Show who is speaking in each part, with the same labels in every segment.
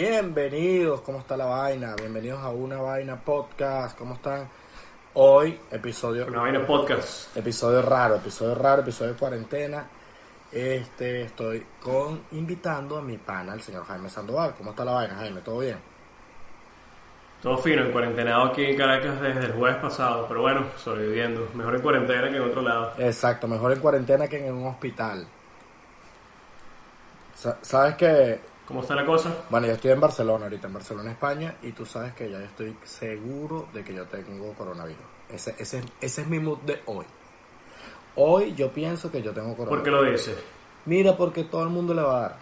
Speaker 1: Bienvenidos, ¿cómo está la vaina? Bienvenidos a Una Vaina Podcast, ¿cómo están? Hoy, episodio...
Speaker 2: Una Vaina Podcast.
Speaker 1: Episodio raro, episodio raro, episodio de cuarentena. Este, estoy con invitando a mi pana, el señor Jaime Sandoval. ¿Cómo está la vaina, Jaime? ¿Todo bien?
Speaker 2: Todo fino, en cuarentenado aquí en Caracas desde el jueves pasado, pero bueno, sobreviviendo. Mejor en cuarentena que en otro lado.
Speaker 1: Exacto, mejor en cuarentena que en un hospital. Sa- ¿Sabes que
Speaker 2: ¿Cómo está la cosa?
Speaker 1: Bueno, yo estoy en Barcelona ahorita, en Barcelona, España, y tú sabes que ya estoy seguro de que yo tengo coronavirus. Ese, ese, ese es mi mood de hoy. Hoy yo pienso que yo tengo
Speaker 2: ¿Por
Speaker 1: coronavirus.
Speaker 2: qué lo dices?
Speaker 1: Mira, porque todo el mundo le va a dar.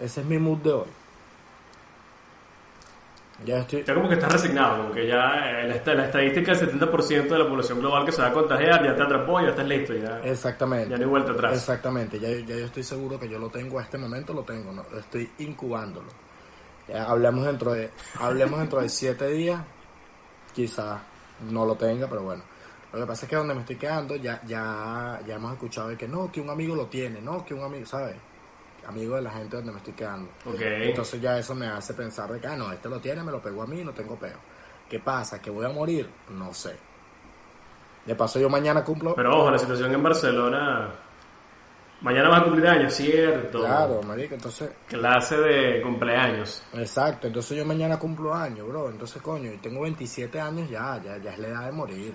Speaker 1: Ese es mi mood de hoy. Ya estoy...
Speaker 2: Ya como que estás resignado, como que ya eh, la, la estadística del 70% de la población global que se va a contagiar ya te atrapó, ya estás listo, ya,
Speaker 1: Exactamente.
Speaker 2: ya no hay vuelta atrás.
Speaker 1: Exactamente, ya, ya yo estoy seguro que yo lo tengo a este momento, lo tengo, no, estoy incubándolo. Ya hablemos dentro de, hablemos dentro de siete días, quizás no lo tenga, pero bueno. Lo que pasa es que donde me estoy quedando ya, ya, ya hemos escuchado de que no, que un amigo lo tiene, no, que un amigo, ¿sabes? Amigo de la gente donde me estoy quedando.
Speaker 2: Ok.
Speaker 1: Entonces ya eso me hace pensar de que, ah, no, este lo tiene, me lo pegó a mí, no tengo peo. ¿Qué pasa? ¿Que voy a morir? No sé. De paso yo mañana cumplo...
Speaker 2: Pero ojo, la situación en Barcelona... Mañana vas a cumplir años, cierto.
Speaker 1: Claro, marico, entonces...
Speaker 2: Clase de cumpleaños.
Speaker 1: Exacto, entonces yo mañana cumplo años, bro. Entonces, coño, y tengo 27 años ya, ya, ya es la edad de morir.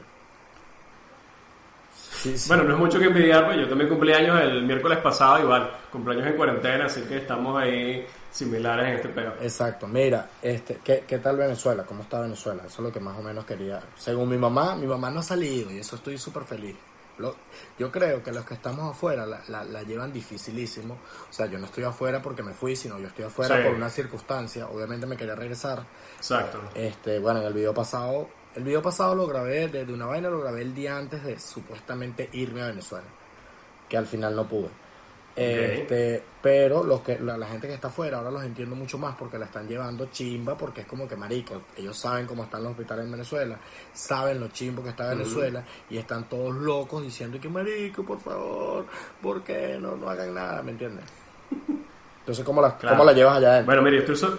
Speaker 1: Sí, sí.
Speaker 2: Bueno, no es mucho que envidiar, pues yo también cumplí años el miércoles pasado, igual, cumpleaños en cuarentena, así que estamos ahí similares en este peo.
Speaker 1: Exacto, mira, este, ¿qué, ¿qué tal Venezuela? ¿Cómo está Venezuela? Eso es lo que más o menos quería. Según mi mamá, mi mamá no ha salido y eso estoy súper feliz. Lo- yo creo que los que estamos afuera la, la, la llevan dificilísimo. O sea, yo no estoy afuera porque me fui, sino yo estoy afuera
Speaker 2: Sí.
Speaker 1: por una circunstancia. Obviamente me quería regresar.
Speaker 2: Exacto.
Speaker 1: Este, bueno, en el video pasado, el video pasado lo grabé desde una vaina, lo grabé el día antes de supuestamente irme a Venezuela, que al final no pude. Este, pero los que la, la gente que está afuera ahora los entiendo mucho más porque la están llevando chimba porque es como que marico, ellos saben cómo están los hospitales en Venezuela, saben lo chimbo que está Venezuela y están todos locos diciendo que marico, por favor, ¿por qué no no hagan nada, ¿me entiendes? Entonces, ¿cómo la,
Speaker 2: Claro.
Speaker 1: cómo la llevas allá adentro?
Speaker 2: Bueno, mire, yo estoy,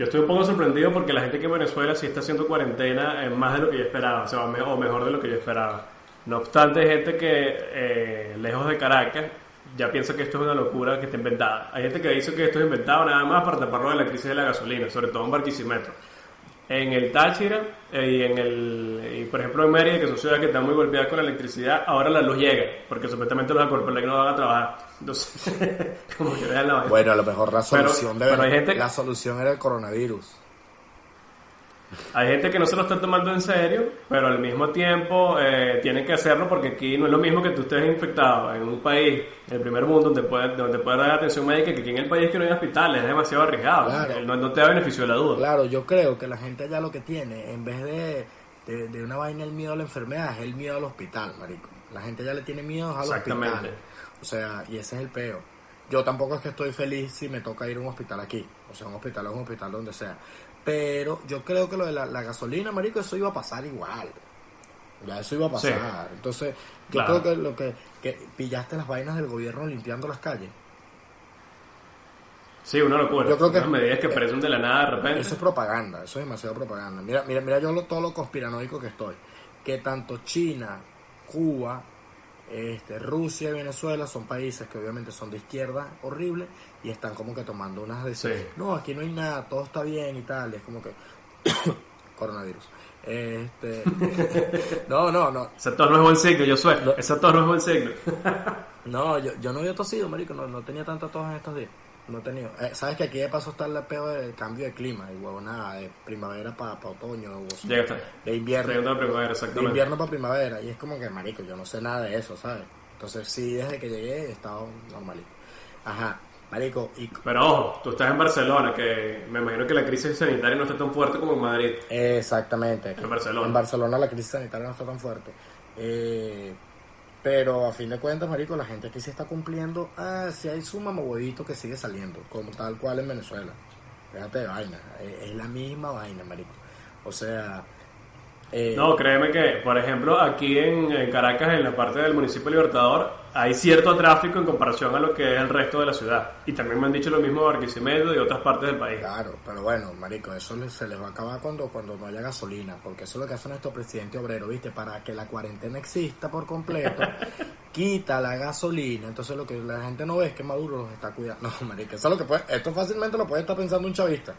Speaker 2: yo estoy un poco sorprendido porque la gente que en Venezuela sí está haciendo cuarentena es más de lo que yo esperaba, o sea, o me- o mejor de lo que yo esperaba. No obstante, gente que, eh, lejos de Caracas, ya piensa que esto es una locura que está inventada. Hay gente que dice que esto es inventado nada más para taparlo de la crisis de la gasolina, sobre todo en Barquisimeto. En el Táchira eh, y en el y por ejemplo en Mérida, que son ciudades que están muy golpeadas con la electricidad, ahora la luz llega, porque supuestamente los acorpales no van a trabajar. Entonces, como que vean la vaina.
Speaker 1: Bueno, a lo mejor la
Speaker 2: Pero-
Speaker 1: solución de
Speaker 2: pero hay
Speaker 1: Vene-
Speaker 2: gente-
Speaker 1: la solución era el coronavirus.
Speaker 2: Hay gente que no se lo está tomando en serio, pero al mismo tiempo eh, tienen que hacerlo porque aquí no es lo mismo que tú estés infectado en un país, en el primer mundo, donde puedes, donde puedes dar atención médica, que aquí en el país que no hay hospitales, es demasiado arriesgado.
Speaker 1: Claro.
Speaker 2: No, no te da beneficio de la duda.
Speaker 1: Claro, yo creo que la gente allá lo que tiene, en vez de, de, de una vaina el miedo a la enfermedad, es el miedo al hospital, marico. La gente ya le tiene miedo al
Speaker 2: Exactamente.
Speaker 1: hospital. O sea, y ese es el peo. Yo tampoco es que estoy feliz si me toca ir a un hospital aquí. O sea, un hospital es un hospital donde sea. Pero yo creo que lo de la, la gasolina, marico, eso iba a pasar igual. Ya eso iba a pasar.
Speaker 2: Sí.
Speaker 1: Entonces, yo
Speaker 2: Claro.
Speaker 1: creo que lo que, que pillaste las vainas del gobierno limpiando las calles.
Speaker 2: Sí, una locura.
Speaker 1: Yo creo que-
Speaker 2: Unas medidas que aparecen de la nada de repente.
Speaker 1: Eso es propaganda, eso es demasiado propaganda. Mira, mira, mira yo lo, todo lo conspiranoico que estoy. Que tanto China, Cuba, este, Rusia y Venezuela son países que obviamente son de izquierda horrible y están como que tomando unas decisiones.
Speaker 2: Sí.
Speaker 1: No, aquí no hay nada, todo está bien y tal. y es como que coronavirus. Este, no, no, no.
Speaker 2: Ese tos no es buen signo, yo soy.
Speaker 1: No.
Speaker 2: Ese tos no es buen signo.
Speaker 1: No, yo, yo no había tosido, marico, no, no tenía tanta tos en estos días. No he tenido. Eh, Sabes que aquí de paso está el peo del cambio de clima, y huevonada, de primavera para otoño, o
Speaker 2: Llega hasta.
Speaker 1: de invierno.
Speaker 2: Llegando a la primavera,
Speaker 1: de
Speaker 2: exactamente.
Speaker 1: invierno para primavera y es como que marico yo no sé nada de eso sabes entonces sí desde que llegué he estado normalito ajá marico y
Speaker 2: Pero ojo, tú estás en Barcelona, que me imagino que la crisis sanitaria no está tan fuerte como en Madrid.
Speaker 1: exactamente
Speaker 2: En Barcelona.
Speaker 1: en Barcelona la crisis sanitaria no está tan fuerte Eh, pero a fin de cuentas marico la gente aquí sí está cumpliendo ah si hay su mamahuevito que sigue saliendo como tal cual en Venezuela. Déjate de vaina es, es la misma vaina marico. O sea
Speaker 2: Eh, no, créeme que, por ejemplo, aquí en, Caracas, en la parte del municipio Libertador, hay cierto tráfico en comparación a lo que es el resto de la ciudad. Y también me han dicho lo mismo de Barquisimeto y otras partes del país.
Speaker 1: Claro, pero bueno, marico, eso se les va a acabar cuando, cuando no haya gasolina, porque eso es lo que hacen estos presidentes obreros, ¿viste? Para que la cuarentena exista por completo, quita la gasolina. Entonces lo que la gente no ve es que Maduro los está cuidando. No, marico, eso es lo que puede, esto fácilmente lo puede estar pensando un chavista.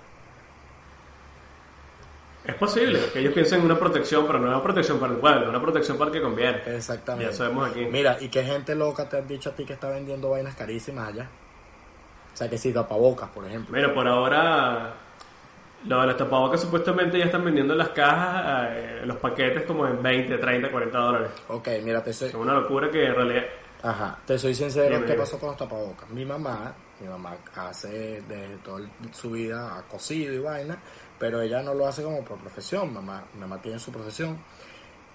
Speaker 2: Es posible que ellos piensen en una protección, pero no una protección para el pueblo, una protección para el que conviene.
Speaker 1: Exactamente.
Speaker 2: Ya sabemos aquí.
Speaker 1: Mira, ¿y qué gente loca te ha dicho a ti que está vendiendo vainas carísimas allá? O sea, que si tapabocas, por ejemplo.
Speaker 2: Mira, por ahora, lo de las tapabocas supuestamente ya están vendiendo en las cajas, eh, los paquetes como en 20, 30, 40 dólares.
Speaker 1: Ok, mira, te soy... Es
Speaker 2: una locura que en realidad...
Speaker 1: Ajá, te soy sincero, ¿qué pasó con los tapabocas? Mi mamá, mi mamá hace de toda su vida ha cosido y vaina pero ella no lo hace como por profesión, mamá, mamá tiene su profesión.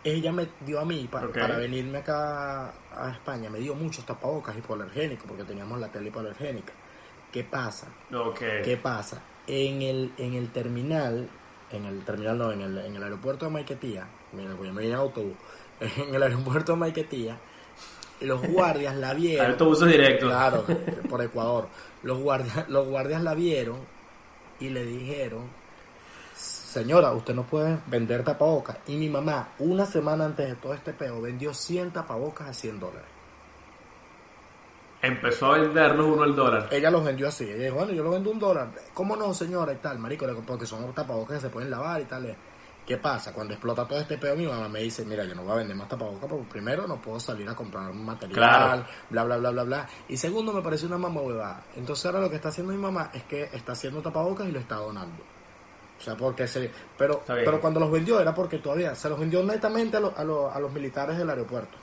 Speaker 1: Ella me dio a mí, para, para venirme acá a España, me dio muchos tapabocas hipoalergénicos, porque teníamos la tele hipoalergénica. ¿Qué pasa? ¿Qué pasa? En el, en el terminal, en el terminal no, en el, en el aeropuerto de Maiquetía, mira, yo me vine en autobús, en el aeropuerto de Maiquetía, los guardias la vieron.
Speaker 2: Autobuses directos.
Speaker 1: Claro, por Ecuador. Los guardias, los guardias la vieron y le dijeron señora, usted no puede vender tapabocas. Y mi mamá, una semana antes de todo este peo, vendió 100 tapabocas a 100 dólares.
Speaker 2: Empezó a venderlos uno al dólar.
Speaker 1: Ella los vendió así. Ella dijo, bueno, yo lo vendo un dólar. ¿Cómo no, señora? Y tal, marico, porque son tapabocas que se pueden lavar y tal. ¿Qué pasa? Cuando explota todo este peo, mi mamá me dice, mira, yo no voy a vender más tapabocas porque primero no puedo salir a comprar un material, bla, bla, bla, bla, bla. Y segundo, me parece una mamá huevada. Entonces ahora lo que está haciendo mi mamá es que está haciendo tapabocas y lo está donando. O sea, porque se... Pero, pero cuando los vendió era porque todavía se los vendió netamente a, a, a los militares del aeropuerto.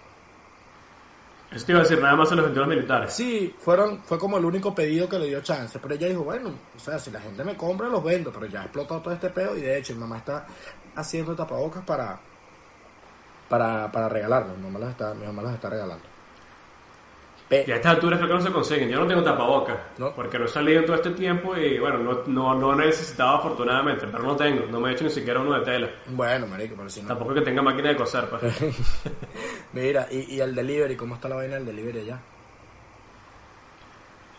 Speaker 2: Eso te iba a decir, nada más se los vendió a los militares.
Speaker 1: Sí, fueron, fue como el único pedido que le dio chance. Pero ella dijo, bueno, o sea, si la gente me compra, los vendo. Pero ya ha explotado todo este pedo y de hecho mi mamá está haciendo tapabocas para, para, para regalarlos. Mi mamá está, mi mamá los está regalando.
Speaker 2: Y a estas alturas creo que no se consiguen. Yo no tengo tapabocas, porque no he salido en todo este tiempo y bueno, no, no, no necesitaba afortunadamente, pero no tengo. No me he hecho ni siquiera uno de tela.
Speaker 1: Bueno, marico, pero si no.
Speaker 2: Tampoco es que tenga máquina de coser, pues.
Speaker 1: Mira, y, y el delivery, ¿cómo está la vaina del delivery allá?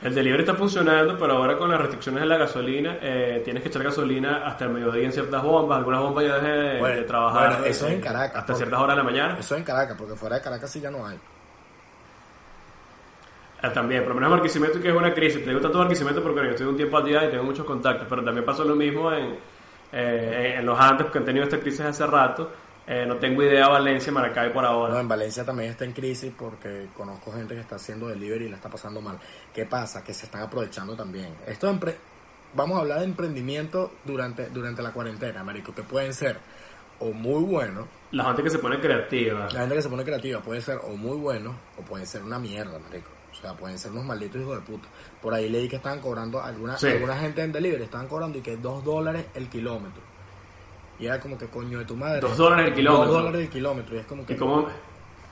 Speaker 2: El delivery está funcionando, pero ahora con las restricciones de la gasolina, eh, tienes que echar gasolina hasta el mediodía en ciertas bombas. Algunas bombas ya dejan de, trabajar.
Speaker 1: Bueno, eso es en Caracas.
Speaker 2: Hasta ciertas horas de la mañana.
Speaker 1: Eso es en Caracas, porque fuera de Caracas sí ya no hay.
Speaker 2: Ah, también, por lo menos Barquisimeto que es una crisis. Te gusta todo Barquisimeto porque yo estoy un tiempo allá y tengo muchos contactos, pero también pasó lo mismo en, eh, en los antes que han tenido esta crisis hace rato. Eh, no tengo idea Valencia, Maracay por ahora.
Speaker 1: No, en Valencia también está en crisis porque conozco gente que está haciendo delivery y la está pasando mal. ¿Qué pasa? Que se están aprovechando también. Esto empre Vamos a hablar de emprendimiento durante, durante la cuarentena, Américo, que pueden ser o muy buenos.
Speaker 2: La gente que se pone creativa.
Speaker 1: La gente que se pone creativa puede ser o muy bueno o puede ser una mierda, Marico. O sea, pueden ser unos malditos hijos de puta. Por ahí leí que estaban cobrando, alguna, alguna gente en delivery estaban cobrando y que dos dólares el kilómetro. Y era como que coño de tu madre.
Speaker 2: Dos dólares el kilómetro.
Speaker 1: Dos dólares el kilómetro. Y es como que.
Speaker 2: ¿Y cómo,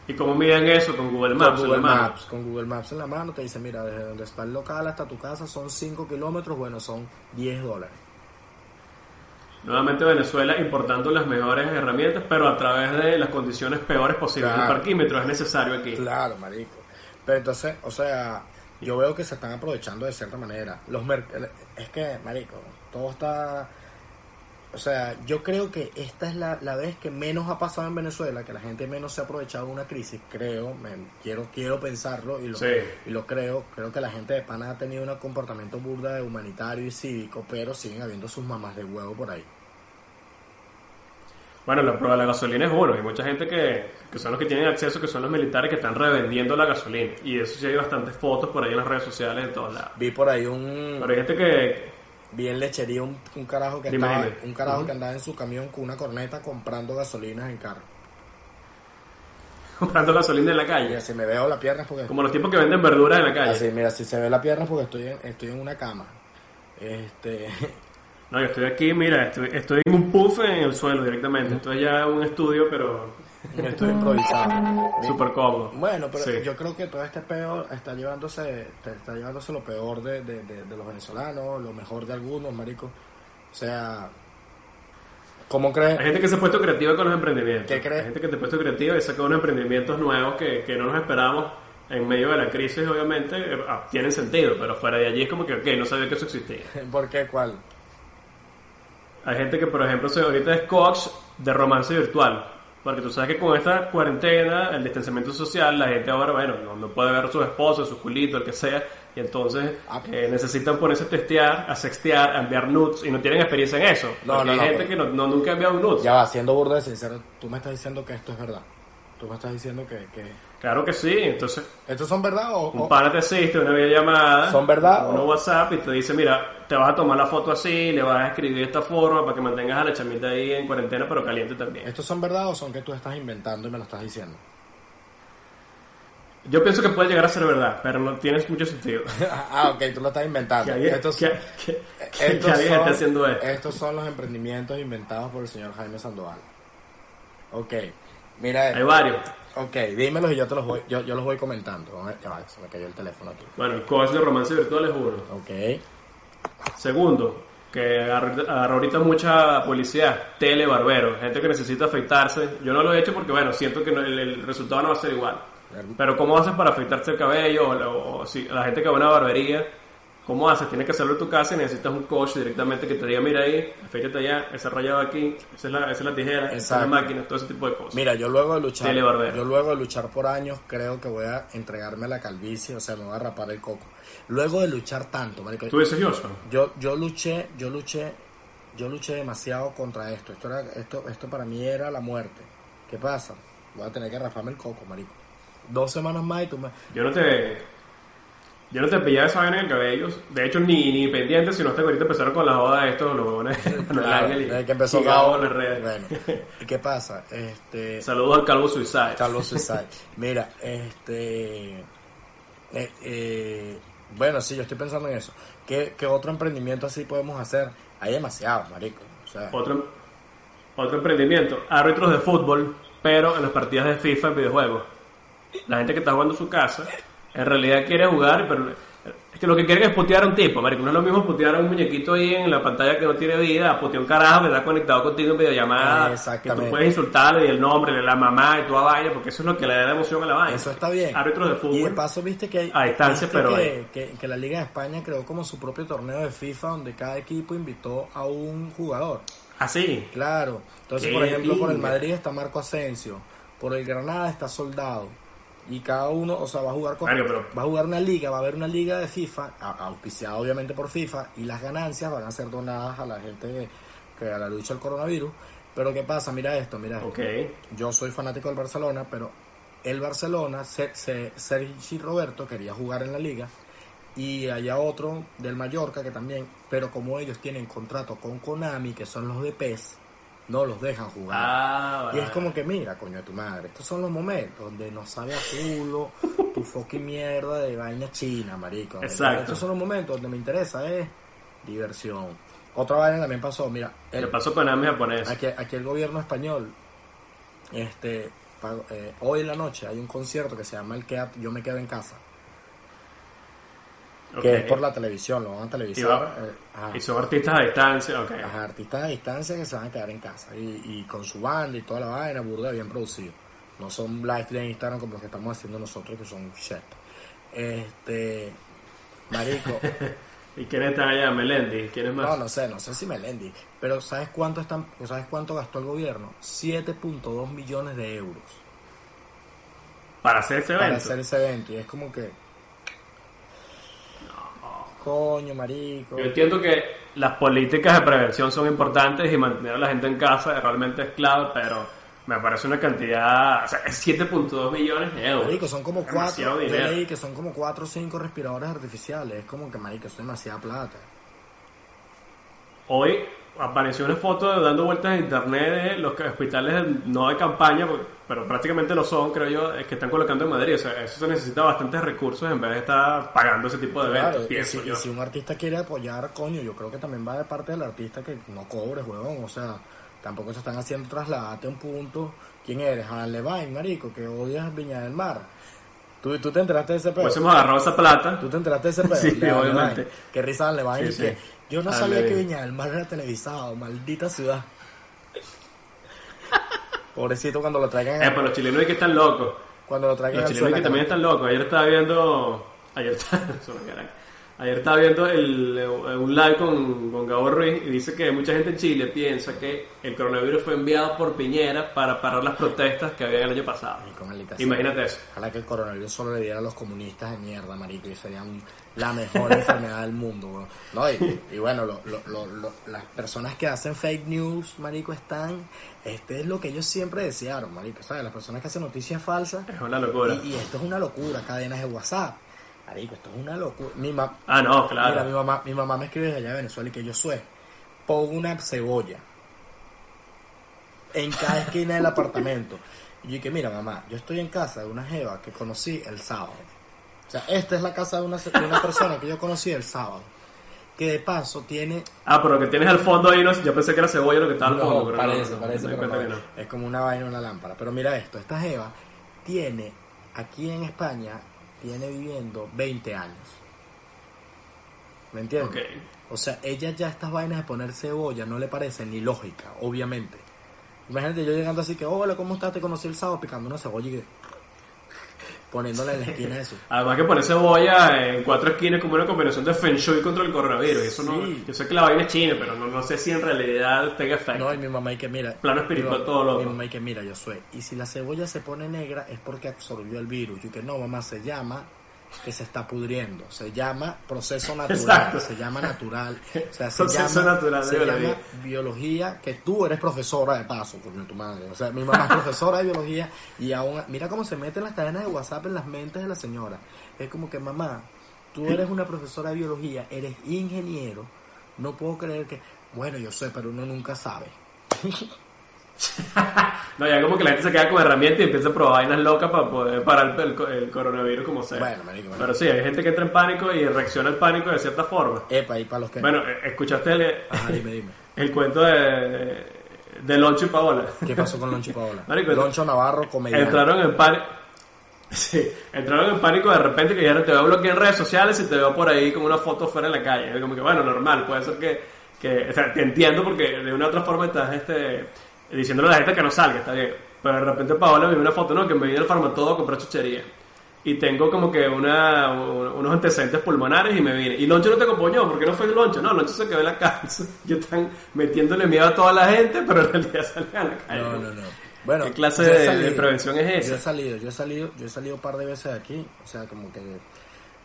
Speaker 2: ¿Y cómo miden eso con Google Maps?
Speaker 1: Con Google Maps, con Google Maps en la mano te dice, mira, desde donde está el local hasta tu casa son 5 kilómetros, bueno, son 10 dólares.
Speaker 2: Nuevamente Venezuela importando las mejores herramientas, pero a través de las condiciones peores posibles. El parquímetro es necesario aquí.
Speaker 1: Claro, marico. Pero entonces, o sea, yo veo que se están aprovechando de cierta manera. Los es que, marico, todo está... O sea, yo creo que esta es la, vez que menos ha pasado en Venezuela, que la gente menos se ha aprovechado de una crisis, creo, me, quiero quiero pensarlo y lo, y lo creo, creo que la gente de Pana ha tenido un comportamiento burda de humanitario y cívico, pero siguen habiendo sus mamás de huevo por ahí.
Speaker 2: Bueno, la prueba de la gasolina es uno. Hay mucha gente que, que son los que tienen acceso, que son los militares que están revendiendo la gasolina. Y eso sí hay bastantes fotos por ahí en las redes sociales en todos lados.
Speaker 1: Vi por ahí un...
Speaker 2: Pero hay gente que...
Speaker 1: Vi en lechería un, un carajo que estaba, un carajo que andaba en su camión con una corneta comprando gasolinas en carro.
Speaker 2: Comprando gasolina en la calle.
Speaker 1: si me veo la pierna porque...
Speaker 2: Como los tipos que venden verduras en la calle.
Speaker 1: Así, mira, si se ve la pierna porque estoy en, estoy en una cama. Este...
Speaker 2: No, yo estoy aquí, mira, estoy, estoy en un puff en el suelo directamente. Esto es ya un estudio, pero...
Speaker 1: Un estudio improvisado.
Speaker 2: Súper cómodo.
Speaker 1: Bueno, pero yo creo que todo este peor está llevándose, está llevándose lo peor de, de, los venezolanos, lo mejor de algunos, marico. O sea, ¿Cómo crees?
Speaker 2: Hay gente que se ha puesto creativa con los emprendimientos.
Speaker 1: ¿Qué crees?
Speaker 2: Hay gente que se ha puesto creativa y saca unos emprendimientos nuevos que, que no nos esperábamos en medio de la crisis, obviamente, eh, ah, tienen sentido, pero fuera de allí es como que, ok, no sabía que eso existía.
Speaker 1: ¿Por qué? ¿Cuál?
Speaker 2: Hay gente que, por ejemplo, ahorita es coach de romance virtual. Porque tú sabes que con esta cuarentena, el distanciamiento social, la gente ahora, bueno, no, no puede ver a sus esposos, su culito, el que sea, y entonces
Speaker 1: Ah.
Speaker 2: eh, necesitan ponerse a testear, a sextear, a enviar nudes, y no tienen experiencia en eso.
Speaker 1: No,
Speaker 2: Porque
Speaker 1: no,
Speaker 2: hay
Speaker 1: no,
Speaker 2: gente
Speaker 1: pero-
Speaker 2: que no, no- nunca ha enviado un nudes.
Speaker 1: Ya va, siendo burda de sincero, tú me estás diciendo que esto es verdad. Tú me estás diciendo que... que...
Speaker 2: Claro que sí, entonces
Speaker 1: ¿Estos son verdad o...?
Speaker 2: un pana te asiste, una videollamada,
Speaker 1: ¿Son verdad
Speaker 2: uno
Speaker 1: o-
Speaker 2: WhatsApp y te dice, mira, te vas a tomar la foto así, le vas a escribir de esta forma para que mantengas a la chamita ahí en cuarentena, pero caliente también.
Speaker 1: ¿Estos son verdad o son que tú estás inventando y me lo estás diciendo?
Speaker 2: Yo pienso que puede llegar a ser verdad, pero no tiene mucho sentido.
Speaker 1: ah, ok, tú lo estás inventando.
Speaker 2: Alguien,
Speaker 1: estos,
Speaker 2: alguien
Speaker 1: son,
Speaker 2: esté haciendo esto.
Speaker 1: estos son los emprendimientos inventados por el señor Jaime Sandoval. Ok, mira
Speaker 2: Hay
Speaker 1: esto.
Speaker 2: varios.
Speaker 1: Ok, dímelos y yo te los voy, yo, yo los voy comentando. Ya va, se me cayó el teléfono aquí.
Speaker 2: Bueno, el coach de romance virtual es uno.
Speaker 1: Ok.
Speaker 2: Segundo, que agarra agarra ahorita mucha publicidad, telebarbero, gente que necesita afeitarse. Yo no lo he hecho porque, bueno, siento que no- el, el resultado no va a ser igual. Pero ¿cómo haces para afeitarse el cabello? O, o- o si la gente que va a una barbería, ¿cómo haces? Tienes que hacerlo en tu casa y necesitas un coach directamente que te diga, mira ahí, afeítate allá, ese rayado aquí, esa es la, esa es la tijera, esa es la máquina, todo ese tipo de cosas.
Speaker 1: Mira, yo luego de luchar, yo luego de luchar por años, creo que voy a entregarme a la calvicie, o sea, me voy a rapar el coco. Luego de luchar tanto, marico,
Speaker 2: ¿Tú dices Joshua?
Speaker 1: yo, yo luché, yo luché, yo luché demasiado contra esto. Esto era, esto, esto para mí era la muerte. ¿Qué pasa? Voy a tener que raparme el coco, marico. Dos semanas más y tú me...
Speaker 2: Yo no te. Yo no te pillaba esa vaina en el cabello. De hecho, ni, ni pendiente, sino hasta que ahorita empezaron con la joda de estos, los el
Speaker 1: Claro,
Speaker 2: y-
Speaker 1: que empezó
Speaker 2: y Gabo
Speaker 1: Gabo,
Speaker 2: en las redes.
Speaker 1: Bueno, ¿y qué pasa? Este,
Speaker 2: Saludos al Calvo Suicide.
Speaker 1: Carlos César. Mira, este. eh, eh, bueno, sí, yo estoy pensando en eso. ¿Qué, qué otro emprendimiento así podemos hacer? Hay demasiado, marico. O sea,
Speaker 2: Otro, otro emprendimiento. Árbitros de fútbol, pero en las partidas de FIFA en videojuegos. La gente que está jugando en su casa, en realidad quiere jugar, pero es que lo que quieren es putear a un tipo, marico. No es lo mismo putear a un muñequito ahí en la pantalla que no tiene vida, a putear un carajo que está conectado contigo en videollamada, que
Speaker 1: Exactamente.
Speaker 2: tú puedes insultarle y el nombre, la mamá y toda vaina, porque eso es lo que le da emoción a la vaina.
Speaker 1: eso está bien.
Speaker 2: Árbitros de fútbol.
Speaker 1: Y de paso, viste que,
Speaker 2: A distancia,
Speaker 1: viste
Speaker 2: pero
Speaker 1: que, que, que la Liga de España creó como su propio torneo de FIFA donde cada equipo invitó a un jugador.
Speaker 2: Así.
Speaker 1: Claro. Entonces,
Speaker 2: Qué
Speaker 1: por ejemplo, por el. Madrid está Marco Asensio, por el Granada está Soldado. Y cada uno, o sea, va a jugar con,
Speaker 2: Mario, pero-
Speaker 1: va a jugar una liga, va a haber una liga de FIFA, auspiciada obviamente por FIFA, y las ganancias van a ser donadas a la gente que, que a la lucha al coronavirus. Pero ¿qué pasa? Mira esto, mira esto. Yo soy fanático del Barcelona, pero el Barcelona, Se- Se- Sergi Roberto quería jugar en la liga y allá otro del Mallorca que también, pero como ellos tienen contrato con Konami, que son los de PES, no los dejan jugar.
Speaker 2: Ah,
Speaker 1: Y es como que, mira, coño de tu madre, estos son los momentos donde no sabe a culo tu fucking mierda de vaina china, marico.
Speaker 2: Exacto.
Speaker 1: Estos son los momentos donde me interesa es diversión. Otra vaina también pasó, mira, el,
Speaker 2: Le pasó con Ami japonés.
Speaker 1: Aquí, aquí el gobierno español, este, eh, hoy en la noche hay un concierto que se llama el Quédate- Yo me quedo en casa, Que es por la televisión, lo van a televisar.
Speaker 2: Y
Speaker 1: eh,
Speaker 2: Y son artistas a distancia, ok.
Speaker 1: ajá, artistas a distancia que se van a quedar en casa y, y con su banda y toda la vaina, burda bien producido. No son live de Instagram como los que estamos haciendo nosotros que son shit. Este, marico,
Speaker 2: ¿Y quiénes están allá? Melendi, ¿quiénes más?
Speaker 1: No, no sé, no sé si Melendi. Pero ¿sabes cuánto están, sabes cuánto gastó el gobierno? 7.2 millones de euros
Speaker 2: Para hacer ese
Speaker 1: para
Speaker 2: evento.
Speaker 1: hacer ese evento. Y es como que. Coño, marico.
Speaker 2: Yo entiendo que las políticas de prevención son importantes y mantener a la gente en casa realmente es clave, pero me parece una cantidad, o sea, es 7.2 millones de euros.
Speaker 1: Marico, son como cuatro. Leí que son como cuatro o cinco respiradores artificiales. Es como que, marico, es demasiada plata.
Speaker 2: Hoy apareció una foto dando vueltas en internet de los hospitales no de campaña, porque- pero prácticamente lo son, creo yo, es que están colocando en Madrid. O sea, eso se necesita bastantes recursos en vez de estar pagando ese tipo de eventos,
Speaker 1: Claro, y
Speaker 2: pienso
Speaker 1: si,
Speaker 2: yo.
Speaker 1: y si un artista quiere apoyar, coño, yo creo que también va de parte del artista que no cobre, huevón. O sea, tampoco se están haciendo trasladarte a un punto. ¿Quién eres? Alan Levine, marico, que odias Viña del Mar. ¿Tú, tú te enteraste de ese pedo?
Speaker 2: Pues hemos agarrado esa plata.
Speaker 1: ¿Tú te enteraste de ese pedo?
Speaker 2: Sí, obviamente.
Speaker 1: Levine. Qué risa Levine.
Speaker 2: Sí,
Speaker 1: que. Yo no sabía que. Viña del Mar era televisado, maldita ciudad. Pobrecito cuando lo traigan.
Speaker 2: Eh, pero los chilenos es que están locos.
Speaker 1: Cuando lo traigan
Speaker 2: Los chilenos que también están locos. Ayer estaba viendo. Ayer estaba, Ayer estaba viendo el, eh, un live con, con Gabo Ruiz y dice que mucha gente en Chile piensa que el coronavirus fue enviado por Piñera para parar las protestas que había el año pasado.
Speaker 1: Maldita sea.
Speaker 2: Imagínate eso.
Speaker 1: Ojalá que el coronavirus solo le diera a los comunistas de mierda, marico, y sería un- la mejor enfermedad del mundo, weón. No, y, y bueno, lo- lo- lo- lo- las personas que hacen fake news, marico, están... Este es lo que ellos siempre desearon, marico, ¿sabes? Las personas que hacen noticias falsas.
Speaker 2: Es una locura.
Speaker 1: Y, y esto es una locura, cadenas de WhatsApp. Marico, esto es una locura. Mi, ma-
Speaker 2: Ah, no,
Speaker 1: Mira, mi
Speaker 2: claro.
Speaker 1: mamá, mi mamá me escribe desde allá de Venezuela y que yo soy. Pongo una cebolla en cada esquina del apartamento. Y yo dije, mira mamá, yo estoy en casa de una jeva que conocí el sábado. O sea, esta es la casa de una, de una persona que yo conocí el sábado. Que de paso tiene...
Speaker 2: Ah, pero lo que tienes al fondo ahí, no, yo pensé que era cebolla lo que estaba al
Speaker 1: No,
Speaker 2: fondo. pero
Speaker 1: parece,
Speaker 2: no,
Speaker 1: parece, pero no. Es como una vaina, una lámpara. Pero mira esto, esta jeva tiene, aquí en España, tiene viviendo 20 años. ¿Me entiendes? O sea, ella ya estas vainas de poner cebolla no le parecen ni lógica, obviamente. Imagínate yo llegando así que, hola, ¿cómo estás? Te conocí el sábado picando una cebolla y que... poniéndola en la esquina de eso.
Speaker 2: Además que poner cebolla en cuatro esquinas como una combinación de Feng Shui contra el coronavirus. Eso no,
Speaker 1: Sí.
Speaker 2: yo sé que la vaina es china, pero no, no sé si en realidad tenga efecto.
Speaker 1: No, y mi mamá y que mira...
Speaker 2: Plano espiritual
Speaker 1: ma-
Speaker 2: todo loco.
Speaker 1: Mi mamá y que mira, yo soy. Y si la cebolla se pone negra es porque absorbió el virus. Y que no, mamá, se llama que se está pudriendo. Se llama proceso natural.
Speaker 2: Exacto.
Speaker 1: Se llama natural. O sea, se
Speaker 2: Proceso
Speaker 1: llama,
Speaker 2: natural
Speaker 1: se
Speaker 2: biología.
Speaker 1: llama biología, que tú eres profesora de paso, coño, tu madre. O sea, mi mamá es profesora de biología y aún, mira cómo se meten las cadenas de WhatsApp en las mentes de la señora. Es como que, mamá, tú eres una profesora de biología, eres ingeniero, no puedo creer que, bueno, yo sé, pero uno nunca sabe.
Speaker 2: No, ya como que la gente se queda con herramientas y empieza a probar vainas locas para poder parar el, el coronavirus como sea.
Speaker 1: Bueno, marico, marico.
Speaker 2: Pero sí, hay gente que entra en pánico y reacciona al pánico de cierta forma.
Speaker 1: Epa, y para los que...
Speaker 2: Bueno, eh, escuchaste el,
Speaker 1: Ajá, dime, dime.
Speaker 2: el cuento de, de Loncho y Paola.
Speaker 1: ¿Qué pasó con Loncho y Paola?
Speaker 2: Marico,
Speaker 1: Loncho Navarro, comediante.
Speaker 2: Entraron en pánico. Sí, entraron en pánico de repente que dijeron te veo bloquear en redes sociales y te veo por ahí con una foto fuera en la calle. Como que bueno, normal, puede ser que, que o sea, te entiendo porque de una u otra forma estás este, diciéndole a la gente que no salga, está bien. Pero de repente Paola me vio una foto, no, que me vine al farmatodo a comprar chuchería. Y tengo como que una, un- unos antecedentes pulmonares y me vine. Y Loncho no te acompañó, porque no fue el Loncho, no, Loncho se quedó en la casa. Y están metiéndole miedo a toda la gente, pero en realidad salen a la calle.
Speaker 1: No, no, no. Bueno,
Speaker 2: ¿Qué clase
Speaker 1: yo
Speaker 2: de prevención es esa?
Speaker 1: Yo he salido, yo he salido, yo he salido un par de veces de aquí, o sea, como que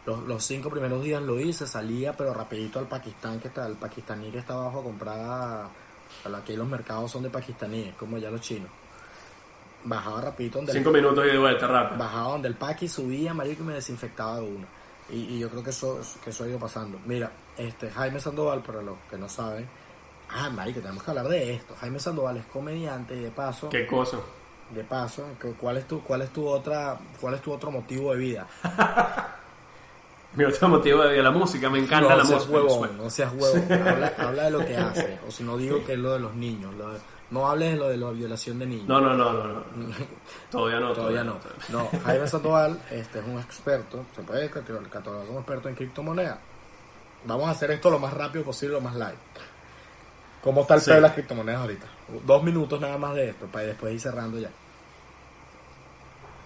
Speaker 1: los, los cinco primeros días lo hice, salía, pero rapidito al Pakistán, que está, el pakistaní que está abajo a comprar, aquí los mercados son de pakistaníes, como ya los chinos. Bajaba rapidito donde el-
Speaker 2: Cinco minutos y de vuelta, rápido.
Speaker 1: bajaba donde el paqui subía, marico, y me desinfectaba de uno. Y, y yo creo que eso, que eso ha ido pasando. Mira, este Jaime Sandoval, para los que no saben, ah, marico, tenemos que hablar de esto. Jaime Sandoval es comediante y de paso,
Speaker 2: Qué cosa.
Speaker 1: de paso, ¿cuál es tu, cuál es tu otra, cuál es tu otro motivo de vida?
Speaker 2: Mi otro motivo de la música, me encanta
Speaker 1: no
Speaker 2: la
Speaker 1: seas
Speaker 2: música.
Speaker 1: huevón, no seas huevón. Habla, habla de lo que hace, o si no digo que es lo de los niños. lo de- no hables de lo de la violación de niños.
Speaker 2: No, no, no, no, no. Todavía no.
Speaker 1: Todavía no. No, Jaime Sandoval este, es un experto, se puede catalogar como experto en criptomonedas. Vamos a hacer esto lo más rápido posible, lo más light. ¿Cómo está el
Speaker 2: Sí.
Speaker 1: pedo de las criptomonedas ahorita? Dos minutos nada más de esto, para después ir cerrando ya.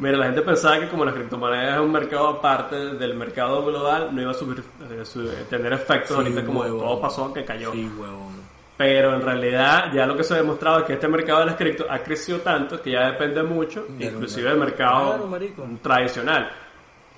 Speaker 2: Mira, la gente pensaba que como las criptomonedas es un mercado aparte del mercado global, no iba a subir, eh, su- tener efectos
Speaker 1: Sí,
Speaker 2: ahorita como todo pasó que cayó.
Speaker 1: Sí, huevón.
Speaker 2: Pero en realidad ya lo que se ha demostrado es que este mercado de las cripto ha crecido tanto que ya depende mucho, inclusive del mercado
Speaker 1: Claro,
Speaker 2: tradicional.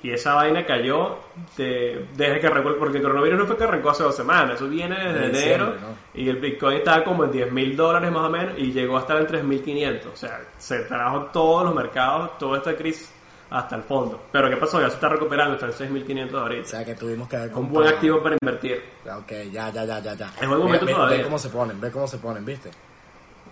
Speaker 2: Y esa vaina cayó de- desde que arrancó, porque el coronavirus no fue que arrancó hace dos semanas, eso viene desde
Speaker 1: De
Speaker 2: enero y el Bitcoin estaba como en 10 mil dólares más o menos y llegó a estar en 3.500. O sea, se trajo todos los mercados, toda esta crisis hasta el fondo. Pero ¿qué pasó? Ya se está recuperando, está en 6.500
Speaker 1: O
Speaker 2: ahorita.
Speaker 1: sea que tuvimos que haber
Speaker 2: Un buen activo para invertir.
Speaker 1: Ok, ya, ya, ya, ya, ya.
Speaker 2: Es buen momento
Speaker 1: ve, ve-
Speaker 2: todavía.
Speaker 1: ve cómo se ponen, ve cómo se ponen, ¿viste?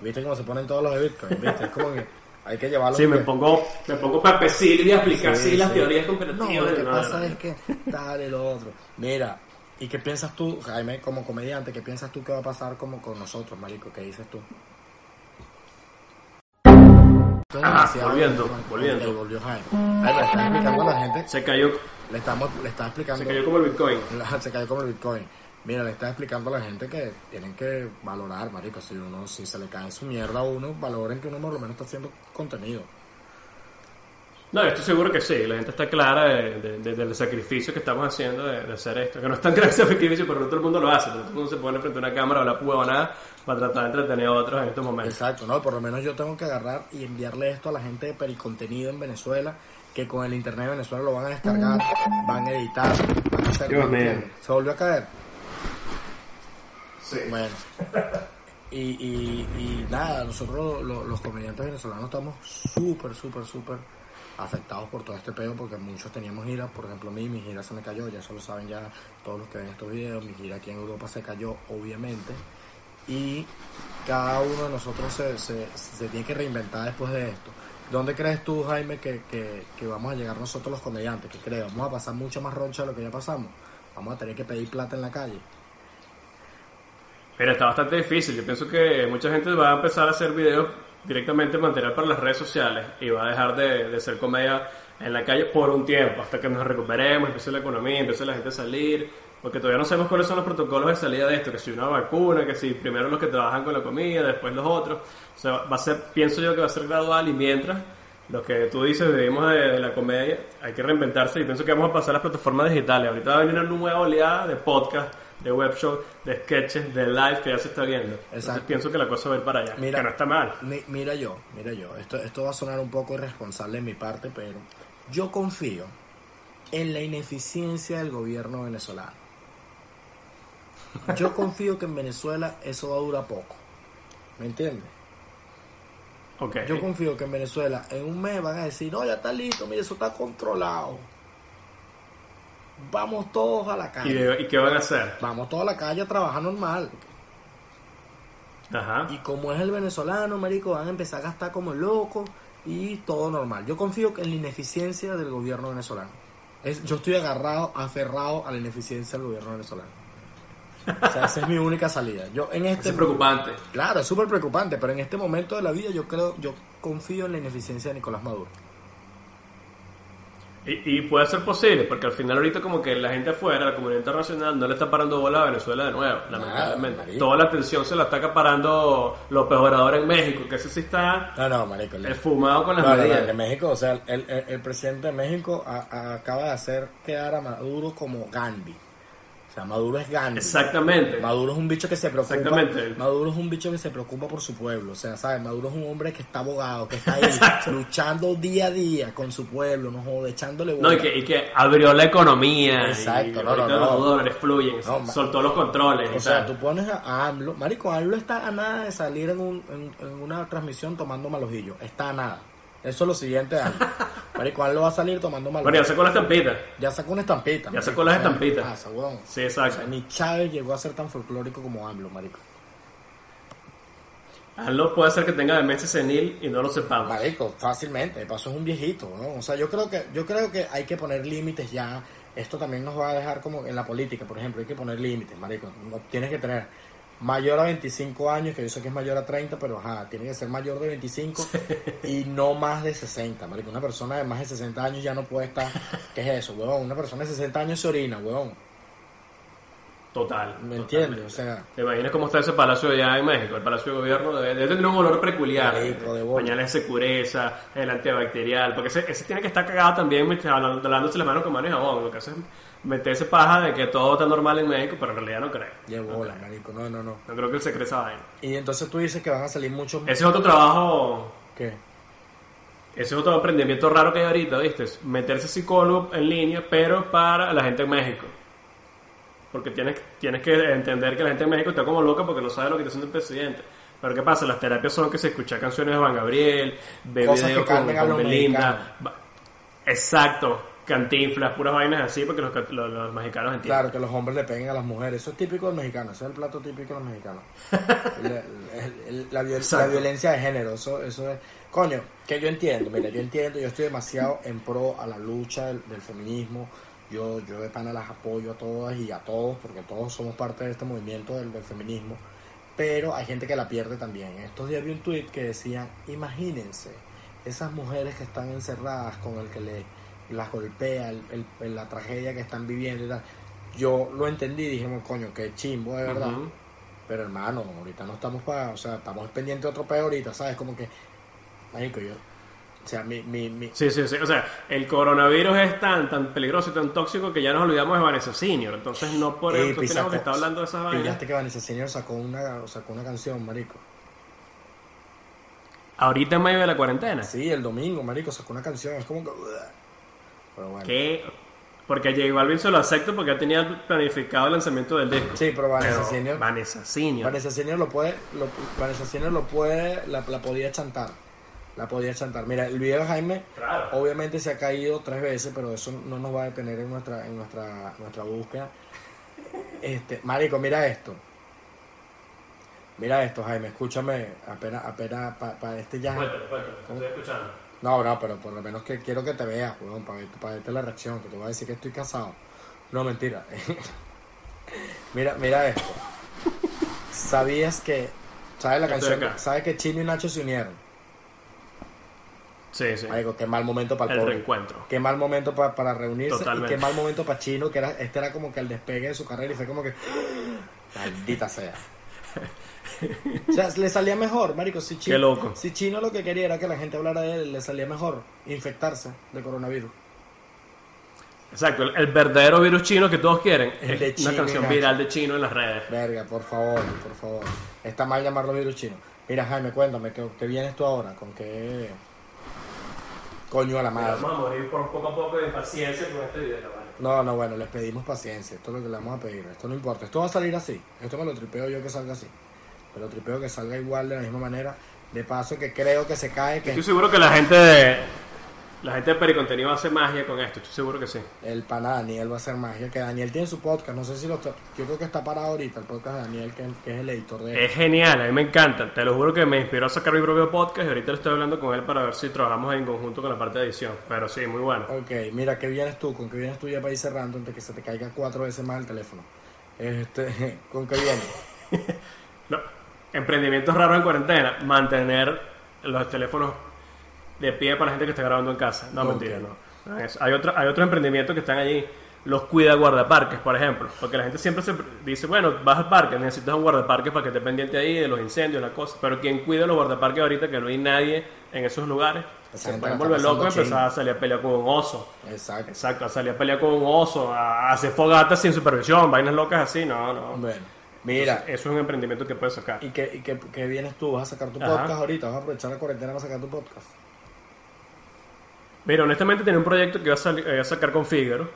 Speaker 1: ¿Viste cómo se ponen todos los de Bitcoin? ¿Viste? Es como que hay que llevarlo.
Speaker 2: Sí, me pongo, me pongo Pepe Silvia a explicar
Speaker 1: Sí,
Speaker 2: sí, las
Speaker 1: sí.
Speaker 2: teorías
Speaker 1: No,
Speaker 2: comparativas.
Speaker 1: lo que
Speaker 2: No,
Speaker 1: pasa
Speaker 2: no, no.
Speaker 1: es que tal y lo otro. Mira, ¿y qué piensas tú, Jaime, como comediante? ¿Qué piensas tú que va a pasar como con nosotros, marico? ¿Qué dices tú?
Speaker 2: Ah,
Speaker 1: demasiado-
Speaker 2: volviendo, volviendo.
Speaker 1: volvió Jaime. Ay, le estás explicando a la gente,
Speaker 2: Se cayó,
Speaker 1: le estamos, le estás explicando,
Speaker 2: se cayó como el Bitcoin.
Speaker 1: se cayó como el Bitcoin. Mira, le estás explicando a la gente que tienen que valorar, marico, si uno, si se le cae su mierda a uno, valoren que uno por lo menos está haciendo contenido.
Speaker 2: No, estoy seguro que sí, la gente está clara de, del sacrificio que estamos haciendo de, hacer esto, que no es tan gran sacrificio, pero no todo el mundo lo hace, todo el mundo se pone frente a una cámara o la o nada para tratar de entretener a otros en estos momentos.
Speaker 1: Exacto, no, por lo menos yo tengo que agarrar y enviarle esto a la gente de Pericontenido en Venezuela, que con el internet de Venezuela lo van a descargar, van a editar, van a hacer... ¿Se volvió a caer? Bueno. Y, y, y nada, nosotros los comediantes venezolanos estamos súper, súper, súper afectados por todo este pedo porque muchos teníamos giras, por ejemplo a mí mi gira se me cayó, ya eso lo saben ya todos los que ven estos videos, mi gira aquí en Europa se cayó obviamente y cada uno de nosotros se, se, se tiene que reinventar después de esto. ¿Dónde crees tú, Jaime, que, que, que, vamos a llegar nosotros los comediantes? ¿Qué crees? ¿Vamos a pasar mucho más roncha de lo que ya pasamos? ¿Vamos a tener que pedir plata en la calle?
Speaker 2: Pero está bastante difícil. Yo pienso que mucha gente va a empezar a hacer videos directamente material para las redes sociales y va a dejar de, de ser comedia en la calle por un tiempo, hasta que nos recuperemos, empiece la economía, empiece la gente a salir, porque todavía no sabemos cuáles son los protocolos de salida de esto, que si una vacuna, que si primero los que trabajan con la comida, después los otros. O sea, va a ser, pienso yo que va a ser gradual y mientras lo que tú dices, vivimos de, la comedia, hay que reinventarse y pienso que vamos a pasar a las plataformas digitales. Ahorita va a venir una nueva oleada de podcast, de web show, de sketches, de live que ya se está viendo. Entonces pienso que la cosa va a ir para allá, mira, que no está mal.
Speaker 1: mira yo, mira yo, esto, esto va a sonar un poco irresponsable en mi parte, pero yo confío en la ineficiencia del gobierno venezolano. Yo confío que en Venezuela eso va a durar poco. ¿Me entiendes?
Speaker 2: Okay.
Speaker 1: Yo confío que en Venezuela en un mes van a decir, no, ya está listo, mire, eso está controlado. Vamos todos a la calle.
Speaker 2: ¿Y, qué van a hacer?
Speaker 1: Vamos todos a la calle a trabajar normal.
Speaker 2: Ajá.
Speaker 1: Y como es el venezolano, marico, van a empezar a gastar como locos y todo normal. Yo confío en la ineficiencia del gobierno venezolano. Es, yo estoy agarrado, aferrado a la ineficiencia del gobierno venezolano. O sea, esa es mi única salida. Yo en este
Speaker 2: es preocupante.
Speaker 1: Claro, es súper preocupante, pero en este momento de la vida yo creo, yo confío en la ineficiencia de Nicolás Maduro.
Speaker 2: Y, puede ser posible, porque al final ahorita como que la gente afuera, la comunidad internacional, no le está parando bola a Venezuela de nuevo, lamentablemente. Toda la atención se la está acaparando López Obrador en México, que ese sí está
Speaker 1: no, no, marico,
Speaker 2: fumado con las medidas.
Speaker 1: de México, o sea, el, el, presidente de México acaba de hacer quedar a Maduro como Gandhi. O sea, Maduro es Gandhi.
Speaker 2: Exactamente.
Speaker 1: Maduro es un bicho que se preocupa. Exactamente. Maduro es un bicho que se preocupa por su pueblo. O sea, ¿sabes? Maduro es un hombre que está abogado, que está ahí luchando día a día con su pueblo, no jode, echándole
Speaker 2: No, y que, y que abrió la economía.
Speaker 1: Exacto,
Speaker 2: y
Speaker 1: no, no,
Speaker 2: no, Los dólares fluyen, soltó los controles.
Speaker 1: O sea, tú pones a AMLO. Marico, AMLO está a nada de salir en, un, en, en una transmisión tomando malojillo. Está a nada. Eso es lo siguiente. Marico, lo va a salir tomando mal.
Speaker 2: Bueno, ya sacó la estampita.
Speaker 1: Ya sacó una estampita.
Speaker 2: Ya sacó las estampitas.
Speaker 1: Ah, weón.
Speaker 2: Sí, exacto.
Speaker 1: ni Chávez llegó a ser tan folclórico como AMLO, marico.
Speaker 2: AMLO puede ser que tenga demencia senil y no lo sepamos.
Speaker 1: Marico, fácilmente. Paso es un viejito, ¿no? O sea, yo creo que yo creo que hay que poner límites ya. Esto también nos va a dejar como en la política, por ejemplo, hay que poner límites, marico. No, tienes que tener mayor a 25 años, que yo sé que es mayor a 30, pero ajá, tiene que ser mayor de 25 y no más de 60, marico. Una persona de más de 60 años ya no puede estar, ¿qué es eso, weón? Una persona de 60 años se orina, weón.
Speaker 2: Total.
Speaker 1: ¿Me entiendes? O sea...
Speaker 2: ¿Te imaginas cómo está ese palacio allá en México? El palacio de gobierno debe, tener un olor peculiar. Pañales de secureza, el antibacterial, porque ese, ese, tiene que estar cagado también lavándose las manos con mano y jabón. Lo que hace meterse paja de que todo está normal en México, pero en realidad no creo.
Speaker 1: Llevo no marico, no, no, no.
Speaker 2: No creo que él se cree esa vaina.
Speaker 1: Y entonces tú dices que van a salir muchos...
Speaker 2: Ese es otro trabajo...
Speaker 1: ¿Qué?
Speaker 2: Ese es otro emprendimiento raro que hay ahorita, ¿viste? Meterse psicólogo en línea, pero para la gente en México. Porque tienes, tienes que entender que la gente en México está como loca porque no sabe lo que está haciendo el presidente. Pero ¿qué pasa? Las terapias son que se escucha canciones de Juan Gabriel, ve videos con, con Belinda. Exacto cantinflas, puras vainas así, porque los, los, mexicanos entienden.
Speaker 1: Claro, que los hombres le peguen a las mujeres. Eso es típico del mexicano, ese es el plato típico de los mexicanos. la, violencia de género, eso, eso es... Coño, que yo entiendo, mira, yo entiendo, yo estoy demasiado en pro a la lucha del, feminismo. Yo, yo de pana las apoyo a todas y a todos, porque todos somos parte de este movimiento del, del feminismo. Pero hay gente que la pierde también. Estos días vi un tweet que decía, imagínense, esas mujeres que están encerradas con el que le las golpea, el, la tragedia que están viviendo y tal. yo lo entendí y dije, coño, qué chimbo de verdad. Pero hermano, ahorita no estamos para, o sea, estamos pendientes de otro peor ahorita, ¿sabes? Como que, marico, yo, o sea, mi, mi, mi...
Speaker 2: Sí, sí, sí. O sea, el coronavirus es tan, tan peligroso y tan tóxico que ya nos olvidamos de Vanessa Senior. Entonces no por eso tenemos que estar hablando de esas vainas.
Speaker 1: Pillaste que Vanessa Senior sacó una, sacó una canción, marico.
Speaker 2: ¿Ahorita en medio de la cuarentena?
Speaker 1: Sí, el domingo, marico, sacó una canción. Es como que...
Speaker 2: Pero bueno. ¿Qué? Porque J Balvin se lo acepto porque ya tenía planificado el lanzamiento del disco.
Speaker 1: Sí, pero Vanessa Senior...
Speaker 2: Vanessa Senior.
Speaker 1: Vanessa Senior lo puede... Lo, Vanessa Senior lo puede... La, la podía chantar la podía chantar. Mira, el video de Jaime obviamente se ha caído tres veces, pero eso no nos va a detener en nuestra, en nuestra, nuestra búsqueda. Este, Marico, mira esto. Mira esto, Jaime, escúchame, apenas, apenas para este ya.
Speaker 2: estoy escuchando.
Speaker 1: No, no, pero por lo menos que quiero que te veas, para, para verte la reacción, que te voy a decir que estoy casado. No, mentira. mira, mira esto. ¿Sabías que, sabes la canción, sabes que Chino y Nacho se unieron?
Speaker 2: Sí, sí.
Speaker 1: qué mal momento para el,
Speaker 2: el reencuentro.
Speaker 1: Qué mal momento para, para reunirse y qué mal momento para Chino, que era, este era como que el despegue de su carrera y fue como que maldita sea. o sea, le salía mejor, marico, si Chino,
Speaker 2: qué loco.
Speaker 1: si Chino lo que quería era que la gente hablara de él, le salía mejor infectarse de coronavirus.
Speaker 2: Exacto, el, verdadero virus chino que todos quieren es una canción viral de chino en las redes.
Speaker 1: Verga, por favor, por favor. Está mal llamarlo virus chino. Mira, Jaime, cuéntame, ¿qué, qué vienes tú ahora? ¿Con qué...? Coño a la madre.
Speaker 2: Vamos a morir por poco a poco de paciencia con este video, ¿vale?
Speaker 1: No, no, bueno, les pedimos paciencia. Esto es lo que le vamos a pedir. Esto no importa. Esto va a salir así. Esto me lo tripeo yo que salga así. Pero tripeo que salga igual de la misma manera. De paso que creo que se cae. Que...
Speaker 2: Estoy seguro que la gente de la gente de Pericontenido va a hacer magia con esto, estoy seguro que sí.
Speaker 1: El pana Daniel va a hacer magia. Que Daniel tiene su podcast, no sé si lo está. Yo creo que está parado ahorita el podcast de Daniel, que, es el editor de.
Speaker 2: Es genial, a mí me encanta. Te lo juro que me inspiró a sacar mi propio podcast y ahorita lo estoy hablando con él para ver si trabajamos en conjunto con la parte de edición. Pero sí, muy bueno.
Speaker 1: Ok, mira, ¿qué vienes tú? ¿Con qué vienes tú ya para ir cerrando antes que se te caiga cuatro veces más el teléfono? Este, ¿Con qué vienes?
Speaker 2: emprendimientos raros en cuarentena. Mantener los teléfonos de pie para la gente que está grabando en casa. No, mentira, no. hay, otro, hay otros emprendimientos que están allí. Los cuida guardaparques, por ejemplo. Porque la gente siempre se dice, bueno, vas al parque, necesitas un guardaparque para que esté pendiente ahí de los incendios, la cosa. Pero quien cuida los guardaparques ahorita, que no hay nadie en esos lugares, se pueden volver loco y empezar a salir a pelear con un oso.
Speaker 1: Exacto.
Speaker 2: Exacto, a salir a pelear con un oso, a hacer fogatas sin supervisión, vainas locas así, no, no.
Speaker 1: Bueno. Mira,
Speaker 2: eso es un emprendimiento que puedes sacar.
Speaker 1: ¿Y qué, y qué, vienes tú? ¿Vas a sacar tu podcast ahorita? ¿Vas a aprovechar la cuarentena para sacar tu podcast?
Speaker 2: Mira, honestamente tenía un proyecto que iba a, sacar con Figaro,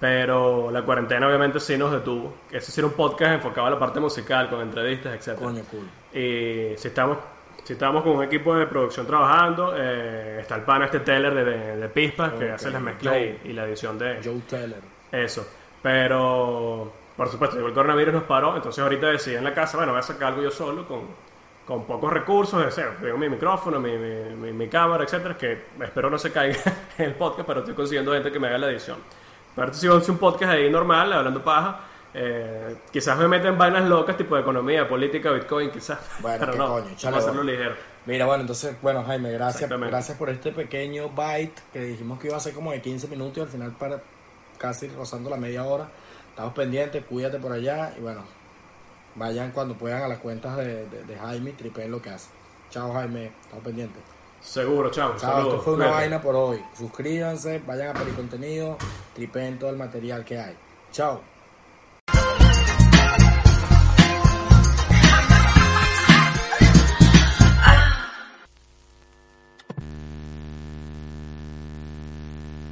Speaker 2: pero la cuarentena obviamente sí nos detuvo. Ese era un podcast enfocado a la parte musical, con entrevistas, etc.
Speaker 1: Coño, cool.
Speaker 2: Y si estamos, si estamos con un equipo de producción trabajando, eh, está el pana este Teller de, de, Pispas, que hace las mezclas y, la edición de...
Speaker 1: Joe Teller.
Speaker 2: Eso. Pero, por supuesto, el coronavirus nos paró, entonces ahorita decidí en la casa, bueno, voy a sacar algo yo solo con con pocos recursos, tengo mi micrófono, mi, mi, mi, cámara, etcétera, que espero no se caiga en el podcast, pero estoy consiguiendo gente que me haga la edición. Pero si hace un podcast ahí normal, hablando paja, eh, quizás me meten vainas locas, tipo de economía, política, bitcoin, quizás.
Speaker 1: Bueno, pero no, coño,
Speaker 2: a hacerlo ligero.
Speaker 1: Mira, bueno, entonces, bueno, Jaime, gracias, gracias por este pequeño bite que dijimos que iba a ser como de 15 minutos y al final para casi rozando la media hora. Estamos pendientes, cuídate por allá y bueno, vayan cuando puedan a las cuentas de, de, Jaime y tripeen lo que hace. Chao Jaime, estamos pendientes.
Speaker 2: Seguro, chao.
Speaker 1: Chao, esto fue una vaina por hoy. Suscríbanse, vayan a Pericontenido, tripeen todo el material que hay. Chao.